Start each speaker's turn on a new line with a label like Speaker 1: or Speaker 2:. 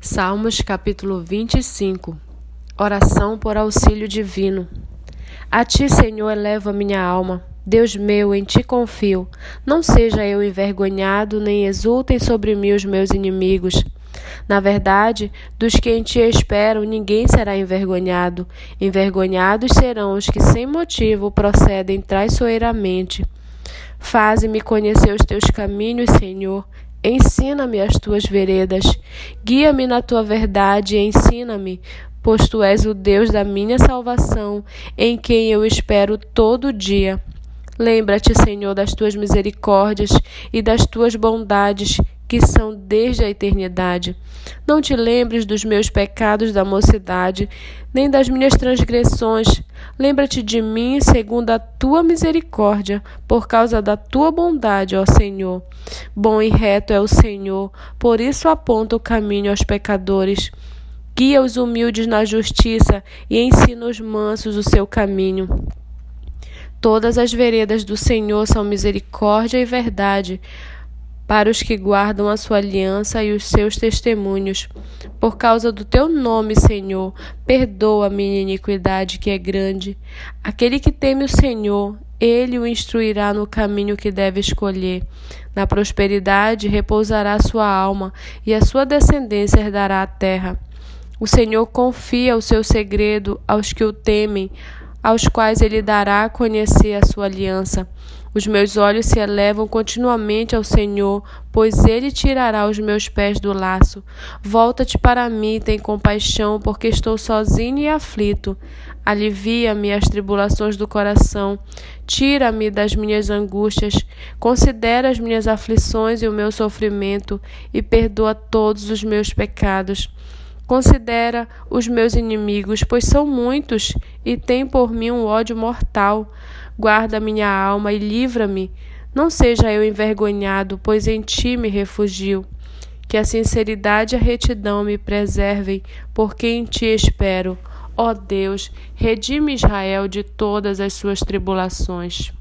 Speaker 1: Salmos capítulo 25 Oração por auxílio divino. A ti, Senhor, elevo a minha alma. Deus meu, em ti confio. Não seja eu envergonhado, nem exultem sobre mim os meus inimigos. Na verdade, dos que em ti esperam, ninguém será envergonhado. Envergonhados serão os que sem motivo procedem traiçoeiramente. Faze-me conhecer os teus caminhos, Senhor. Ensina-me as tuas veredas. Guia-me na tua verdade e ensina-me, pois tu és o Deus da minha salvação, em quem eu espero todo dia. Lembra-te, Senhor, das tuas misericórdias e das tuas bondades que são desde a eternidade. Não te lembres dos meus pecados da mocidade, nem das minhas transgressões. Lembra-te de mim segundo a tua misericórdia, por causa da tua bondade, ó Senhor. Bom e reto é o Senhor, por isso aponta o caminho aos pecadores. Guia os humildes na justiça e ensina os mansos o seu caminho. Todas as veredas do Senhor são misericórdia e verdade para os que guardam a sua aliança e os seus testemunhos. Por causa do teu nome, Senhor, perdoa a minha iniquidade que é grande. Aquele que teme o Senhor, ele o instruirá no caminho que deve escolher. Na prosperidade repousará sua alma, e a sua descendência herdará a terra. O Senhor confia o seu segredo aos que o temem, aos quais ele dará a conhecer a sua aliança. Os meus olhos se elevam continuamente ao Senhor, pois ele tirará os meus pés do laço. Volta-te para mim, tem compaixão, porque estou sozinho e aflito. Alivia-me as tribulações do coração. Tira-me das minhas angústias. Considera as minhas aflições e o meu sofrimento e perdoa todos os meus pecados. Considera os meus inimigos, pois são muitos, e tem por mim um ódio mortal. Guarda minha alma e livra-me. Não seja eu envergonhado, pois em ti me refugio. Que a sinceridade e a retidão me preservem, porque em ti espero. Ó Deus, redime Israel de todas as suas tribulações.